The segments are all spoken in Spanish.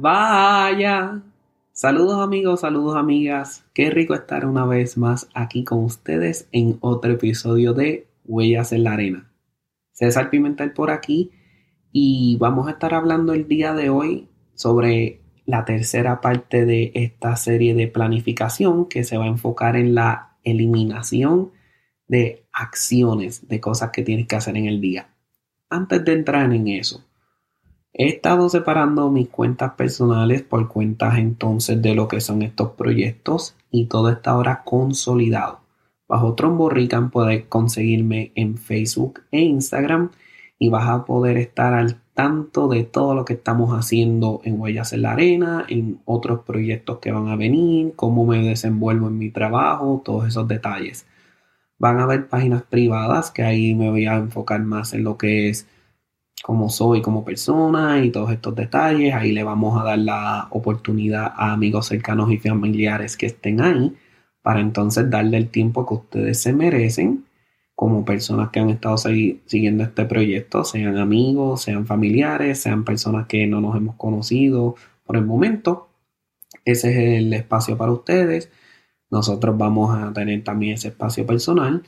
Vaya. Saludos amigos, saludos amigas. Qué rico estar una vez más aquí con ustedes en otro episodio de Huellas en la Arena. César Pimentel por aquí y vamos a estar hablando el día de hoy sobre la tercera parte de esta serie de planificación que se va a enfocar en la eliminación de acciones, de cosas que tienes que hacer en el día. Antes de entrar en eso, He estado separando mis cuentas personales por cuentas entonces de lo que son estos proyectos y todo está ahora consolidado. Bajo Trombo Rican puedes conseguirme en Facebook e Instagram y vas a poder estar al tanto de todo lo que estamos haciendo en Huellas en la Arena, en otros proyectos que van a venir, cómo me desenvuelvo en mi trabajo, todos esos detalles. Van a haber páginas privadas que ahí me voy a enfocar más en lo que es cómo soy como persona y todos estos detalles. Ahí le vamos a dar la oportunidad a amigos cercanos y familiares que estén ahí para entonces darle el tiempo que ustedes se merecen como personas que han estado siguiendo este proyecto, sean amigos, sean familiares, sean personas que no nos hemos conocido por el momento. Ese es el espacio para ustedes. Nosotros vamos a tener también ese espacio personal,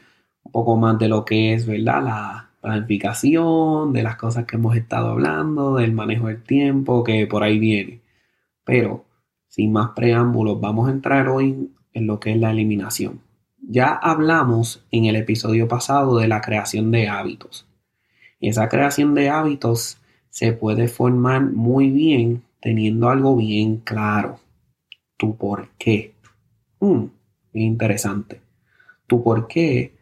un poco más de lo que es, ¿verdad? La, planificación, de las cosas que hemos estado hablando, del manejo del tiempo que por ahí viene. Pero, sin más preámbulos, vamos a entrar hoy en lo que es la eliminación. Ya hablamos en el episodio pasado de la creación de hábitos. Y esa creación de hábitos se puede formar muy bien teniendo algo bien claro. Tu por qué. Mm, interesante. Tu por qué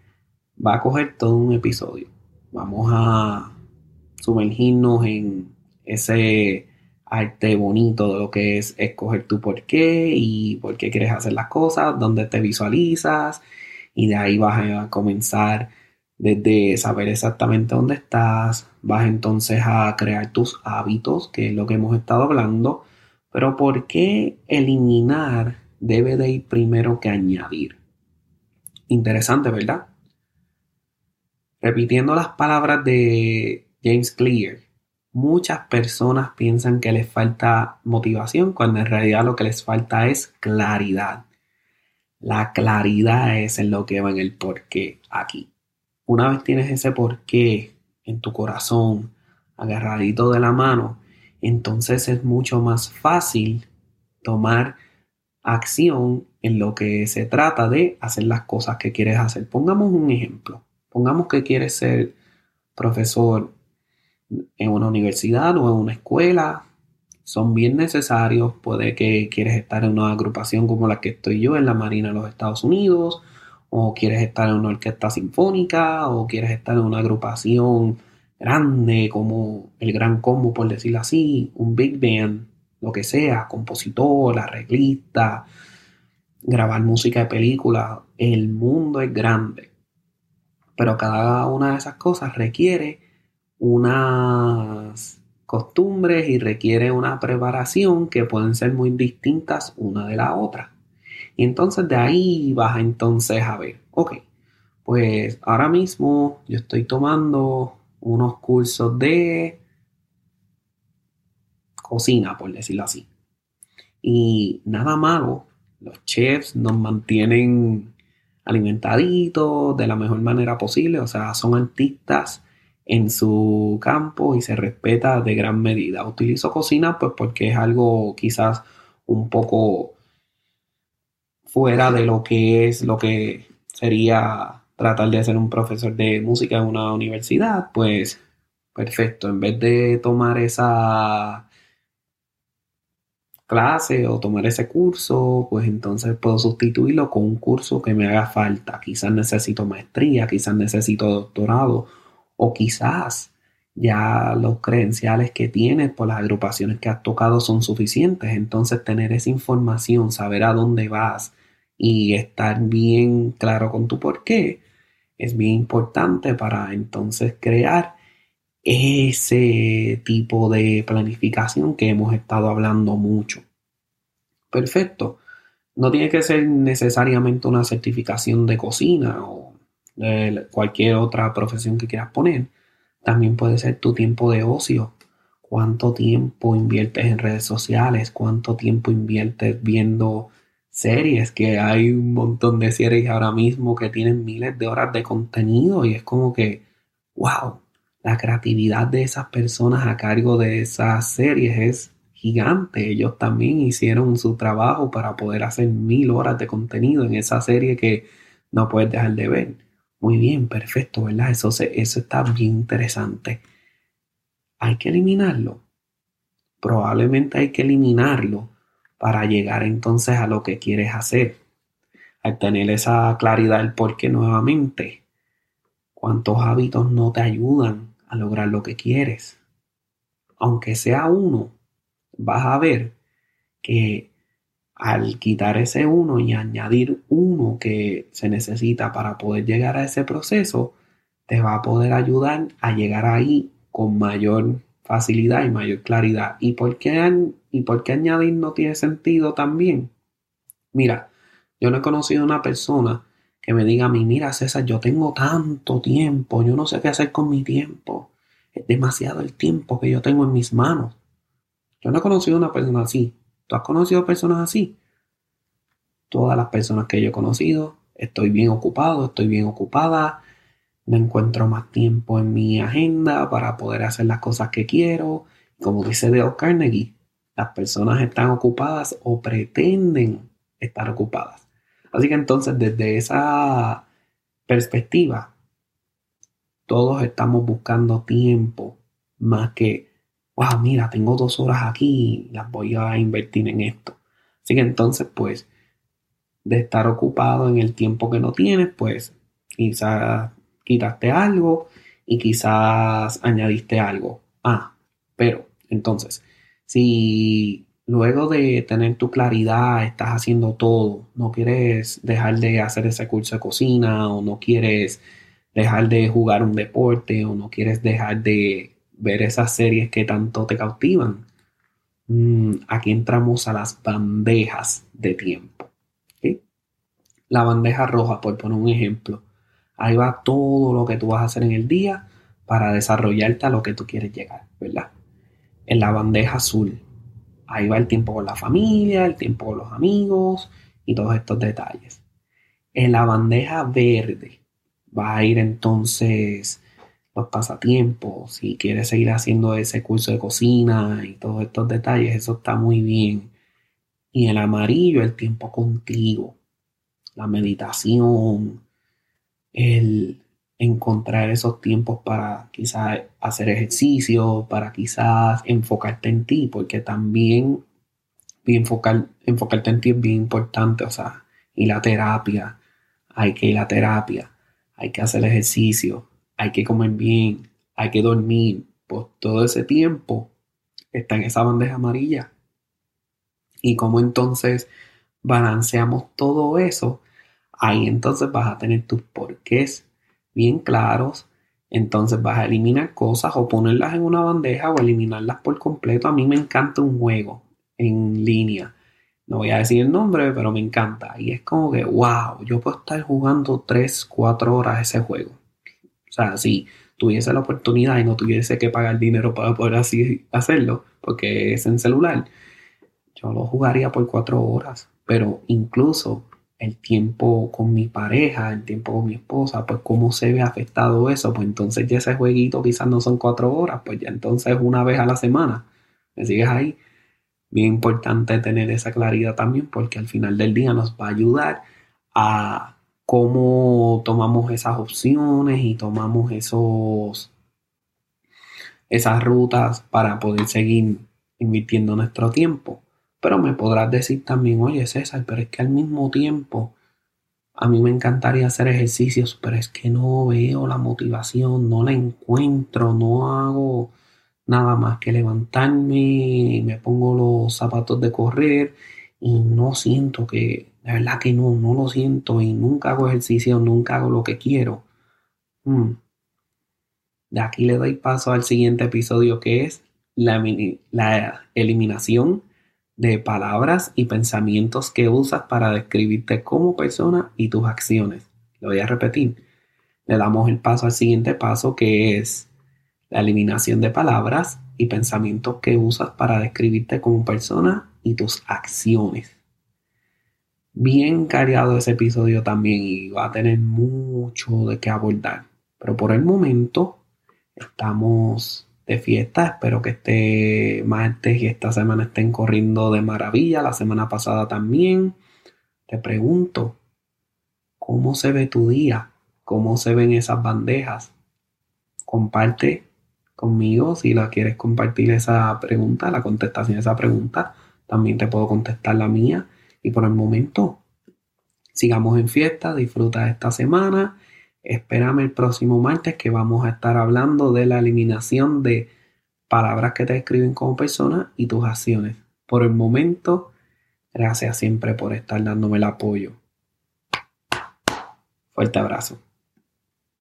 va a coger todo un episodio vamos a sumergirnos en ese arte bonito de lo que es escoger tu por qué y por qué quieres hacer las cosas, dónde te visualizas y de ahí vas a comenzar desde saber exactamente dónde estás, vas entonces a crear tus hábitos, que es lo que hemos estado hablando, pero ¿por qué eliminar debe de ir primero que añadir? Interesante, ¿verdad? Repitiendo las palabras de James Clear, muchas personas piensan que les falta motivación cuando en realidad lo que les falta es claridad. La claridad es en lo que va en el porqué aquí. Una vez tienes ese porqué en tu corazón, agarradito de la mano, entonces es mucho más fácil tomar acción en lo que se trata de hacer las cosas que quieres hacer. Pongamos un ejemplo. Pongamos que quieres ser profesor en una universidad o en una escuela, son bien necesarios. Puede que quieres estar en una agrupación como la que estoy yo en la Marina de los Estados Unidos, o quieres estar en una orquesta sinfónica, o quieres estar en una agrupación grande como el Gran Combo, por decirlo así, un big band, lo que sea, compositor, arreglista, grabar música de película. El mundo es grande. Pero cada una de esas cosas requiere unas costumbres y requiere una preparación que pueden ser muy distintas una de la otra. Y entonces de ahí vas entonces a ver, ok, pues ahora mismo yo estoy tomando unos cursos de cocina, por decirlo así. Y nada malo, los chefs nos mantienen alimentaditos de la mejor manera posible, o sea, son artistas en su campo y se respeta de gran medida. Utilizo cocina pues porque es algo quizás un poco fuera de lo que es lo que sería tratar de ser un profesor de música en una universidad, pues perfecto, en vez de tomar esa clase o tomar ese curso, pues entonces puedo sustituirlo con un curso que me haga falta. Quizás necesito maestría, quizás necesito doctorado o quizás ya los credenciales que tienes por las agrupaciones que has tocado son suficientes. Entonces tener esa información, saber a dónde vas y estar bien claro con tu por qué es bien importante para entonces crear ese tipo de planificación que hemos estado hablando mucho. Perfecto. No tiene que ser necesariamente una certificación de cocina o de cualquier otra profesión que quieras poner. También puede ser tu tiempo de ocio. cuánto tiempo inviertes en redes sociales, cuánto tiempo inviertes viendo series, que hay un montón de series ahora mismo que tienen miles de horas de contenido y es como que, wow, la creatividad de esas personas a cargo de esas series es gigante. Ellos también hicieron su trabajo para poder hacer mil horas de contenido en esa serie que no puedes dejar de ver. Muy bien, perfecto, ¿verdad? Eso, eso está bien interesante. Hay que eliminarlo. Probablemente hay que eliminarlo para llegar entonces a lo que quieres hacer. Al tener esa claridad del por qué nuevamente, cuántos hábitos no te ayudan a lograr lo que quieres. Aunque sea uno, vas a ver que al quitar ese uno y añadir uno que se necesita para poder llegar a ese proceso, te va a poder ayudar a llegar ahí con mayor facilidad y mayor claridad. ¿Y por qué, y por qué añadir no tiene sentido también? Mira, yo no he conocido una persona que me diga a mí, mira César, yo tengo tanto tiempo, yo no sé qué hacer con mi tiempo. Es demasiado el tiempo que yo tengo en mis manos. Yo no he conocido una persona así. ¿Tú has conocido personas así? Todas las personas que yo he conocido, estoy bien ocupado, estoy bien ocupada, no encuentro más tiempo en mi agenda para poder hacer las cosas que quiero. Como dice Dale Carnegie, las personas están ocupadas o pretenden estar ocupadas. Así que entonces desde esa perspectiva, todos estamos buscando tiempo más que wow, mira, tengo dos horas aquí, las voy a invertir en esto. Así que entonces, pues, de estar ocupado en el tiempo que no tienes, pues, quizás quitaste algo y quizás añadiste algo. Ah, pero, entonces, si luego de tener tu claridad estás haciendo todo, no quieres dejar de hacer ese curso de cocina o no quieres dejar de jugar un deporte o no quieres dejar de ver esas series que tanto te cautivan. Mm, aquí entramos a las bandejas de tiempo. La bandeja roja, por poner un ejemplo. Ahí va todo lo que tú vas a hacer en el día para desarrollarte a lo que tú quieres llegar, ¿verdad? En la bandeja azul, ahí va el tiempo con la familia, el tiempo con los amigos y todos estos detalles. En la bandeja verde va a ir entonces los pasatiempos, si quieres seguir haciendo ese curso de cocina y todos estos detalles, eso está muy bien. Y el amarillo, el tiempo contigo, la meditación, el encontrar esos tiempos para quizás hacer ejercicio, para quizás enfocarte en ti, porque también enfocar, enfocarte en ti es bien importante, o sea, y la terapia, hay que ir a terapia, hay que hacer ejercicio, hay que comer bien, hay que dormir, pues todo ese tiempo está en esa bandeja amarilla. Y como entonces balanceamos todo eso, ahí entonces vas a tener tus porqués bien claros. Entonces vas a eliminar cosas o ponerlas en una bandeja o eliminarlas por completo. A mí me encanta un juego en línea. No voy a decir el nombre, pero me encanta. Y es como que, wow, yo puedo estar jugando 3, 4 horas ese juego. O sea, si tuviese la oportunidad y no tuviese que pagar dinero para poder así hacerlo, porque es en celular, yo lo jugaría por cuatro horas. Pero incluso el tiempo con mi pareja, el tiempo con mi esposa, pues cómo se ve afectado eso, pues entonces ya ese jueguito quizás no son cuatro horas, pues ya entonces una vez a la semana. ¿Me sigues ahí? Bien importante tener esa claridad también porque al final del día nos va a ayudar a cómo tomamos esas opciones y tomamos esos, esas rutas para poder seguir invirtiendo nuestro tiempo. Pero me podrás decir también, oye César, pero es que al mismo tiempo a mí me encantaría hacer ejercicios, pero es que no veo la motivación, no la encuentro, no hago nada más que levantarme, me pongo los zapatos de correr y no siento que de verdad que no, no lo siento y nunca hago ejercicio, nunca hago lo que quiero. Hmm. De aquí le doy paso al siguiente episodio que es la, la eliminación de palabras y pensamientos que usas para describirte como persona y tus acciones. Lo voy a repetir. Le damos el paso al siguiente paso que es la eliminación de palabras y pensamientos que usas para describirte como persona y tus acciones. Bien cargado ese episodio también y va a tener mucho de qué abordar. Pero por el momento estamos de fiesta. Espero que este martes y esta semana estén corriendo de maravilla. La semana pasada también. Te pregunto, ¿cómo se ve tu día? ¿Cómo se ven esas bandejas? Comparte conmigo si la quieres compartir esa pregunta, la contestación de esa pregunta. También te puedo contestar la mía. Y por el momento, sigamos en fiesta, disfruta esta semana Espérame el próximo martes que vamos a estar hablando de la eliminación de palabras que te escriben como persona y tus acciones. Por el momento, gracias siempre por estar dándome el apoyo. Fuerte abrazo.